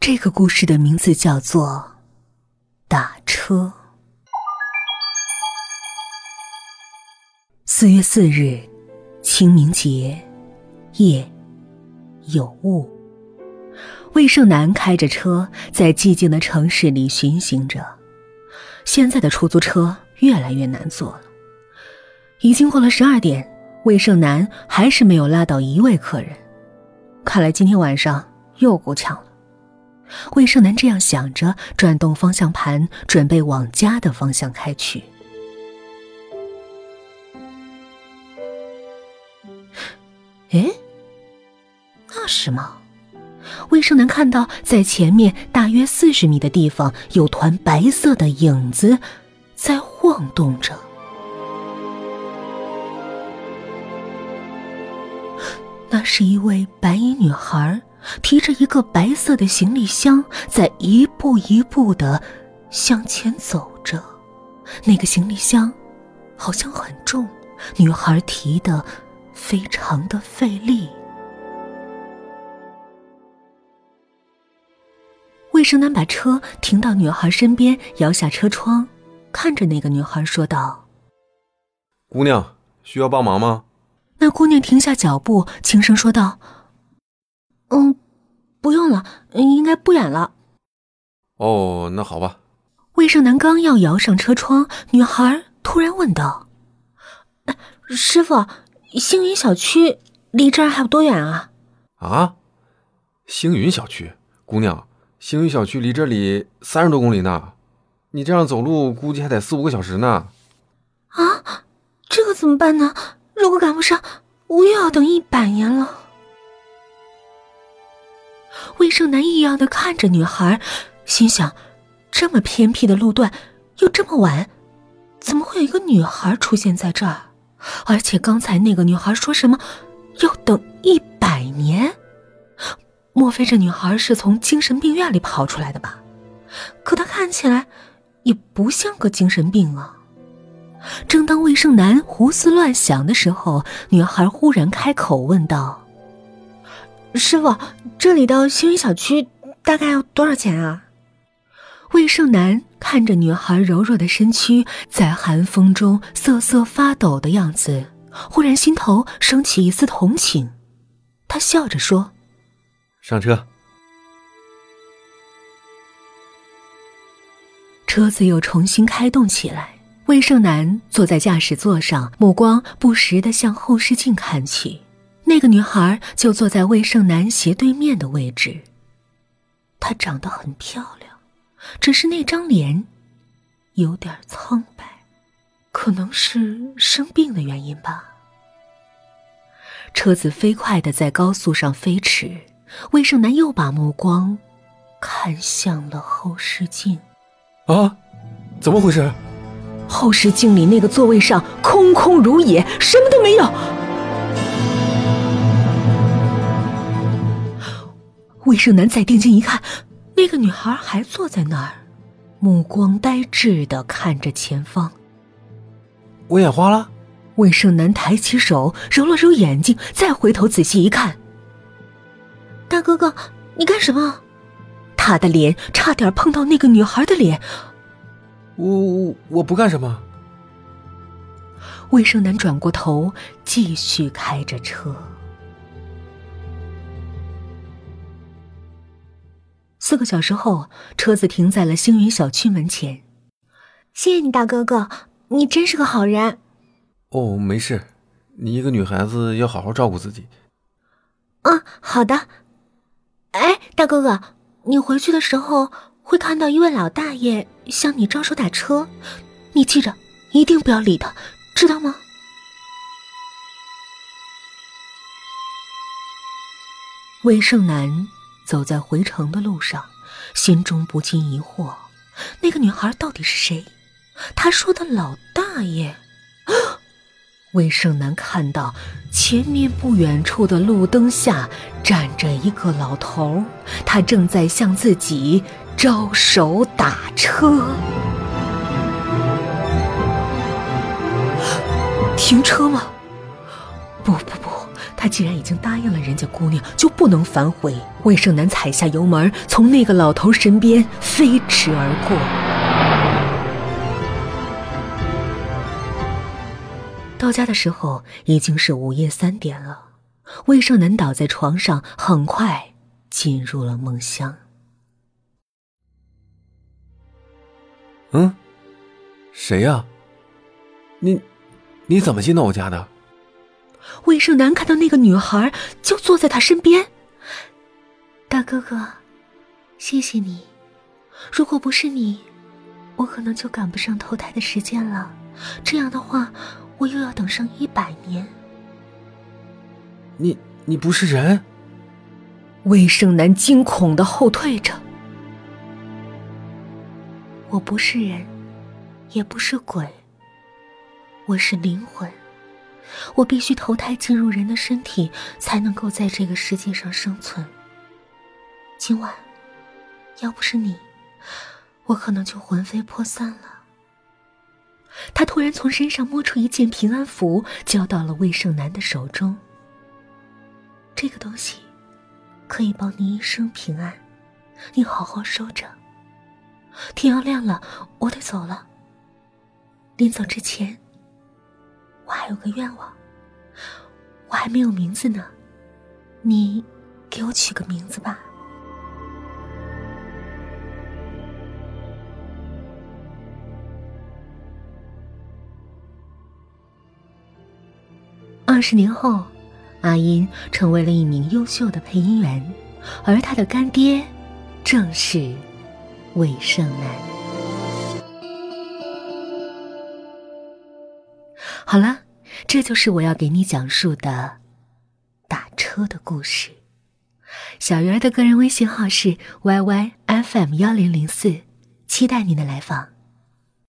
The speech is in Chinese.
这个故事的名字叫做《打车》。四月四日，清明节夜，有雾。魏胜男开着车在寂静的城市里巡行着。现在的出租车越来越难坐了。已经过了十二点，魏胜男还是没有拉到一位客人。看来今天晚上又够呛了。魏胜男这样想着，转动方向盘，准备往家的方向开去。哎，那是什么？魏胜男看到，在前面大约四十米的地方，有团白色的影子在晃动着。那是一位白衣女孩。提着一个白色的行李箱，在一步一步的向前走着。那个行李箱好像很重，女孩提的非常的费力。魏生男把车停到女孩身边，摇下车窗，看着那个女孩说道：“姑娘，需要帮忙吗？”那姑娘停下脚步，轻声说道。嗯，不用了，应该不远了。哦，那好吧。魏胜男刚要摇上车窗，女孩突然问道：“师傅，星云小区离这儿还有多远啊？”啊，星云小区，姑娘，星云小区离这里三十多公里呢，你这样走路估计还得四五个小时呢。啊，这可怎么办呢？如果赶不上，我又要等一百年了。魏胜男异样的看着女孩，心想：这么偏僻的路段，又这么晚，怎么会有一个女孩出现在这儿？而且刚才那个女孩说什么要等一百年？莫非这女孩是从精神病院里跑出来的吧？可她看起来也不像个精神病啊！正当魏胜男胡思乱想的时候，女孩忽然开口问道。师傅，这里到星云小区大概要多少钱啊？魏胜男看着女孩柔弱的身躯在寒风中瑟瑟发抖的样子，忽然心头升起一丝同情。他笑着说：“上车。”车子又重新开动起来。魏胜男坐在驾驶座上，目光不时的向后视镜看去。那个女孩就坐在魏胜男斜对面的位置。她长得很漂亮，只是那张脸有点苍白，可能是生病的原因吧。车子飞快的在高速上飞驰，魏胜男又把目光看向了后视镜。啊，怎么回事？后视镜里那个座位上空空如也，什么都没有。魏胜男再定睛一看，那个女孩还坐在那儿，目光呆滞的看着前方。我眼花了。魏胜男抬起手揉了揉眼睛，再回头仔细一看，大哥哥，你干什么？他的脸差点碰到那个女孩的脸。我我不干什么。魏胜男转过头，继续开着车。四个小时后，车子停在了星云小区门前。谢谢你，大哥哥，你真是个好人。哦，没事，你一个女孩子要好好照顾自己。嗯，好的。哎，大哥哥，你回去的时候会看到一位老大爷向你招手打车，你记着，一定不要理他，知道吗？魏胜男。走在回城的路上，心中不禁疑惑：那个女孩到底是谁？他说的老大爷。魏胜男看到前面不远处的路灯下站着一个老头，他正在向自己招手打车。停车吗？不不不。他既然已经答应了人家姑娘，就不能反悔。魏胜男踩下油门，从那个老头身边飞驰而过。到家的时候已经是午夜三点了，魏胜男倒在床上，很快进入了梦乡。嗯，谁呀？你你怎么进到我家的？魏胜男看到那个女孩就坐在他身边。大哥哥，谢谢你。如果不是你，我可能就赶不上投胎的时间了。这样的话，我又要等上一百年。你你不是人？魏胜男惊恐的后退着。我不是人，也不是鬼。我是灵魂，我必须投胎进入人的身体，才能够在这个世界上生存。今晚，要不是你，我可能就魂飞魄散了。他突然从身上摸出一件平安符，交到了魏胜男的手中。这个东西，可以保你一生平安，你好好收着。天要亮了，我得走了。临走之前，有个愿望。我还没有名字呢，你给我取个名字吧。二十年后，阿音成为了一名优秀的配音员，而他的干爹，正是。魏胜男。好了，这就是我要给你讲述的打车的故事。小鱼儿的个人微信号是 yyfm 幺零零四，期待您的来访。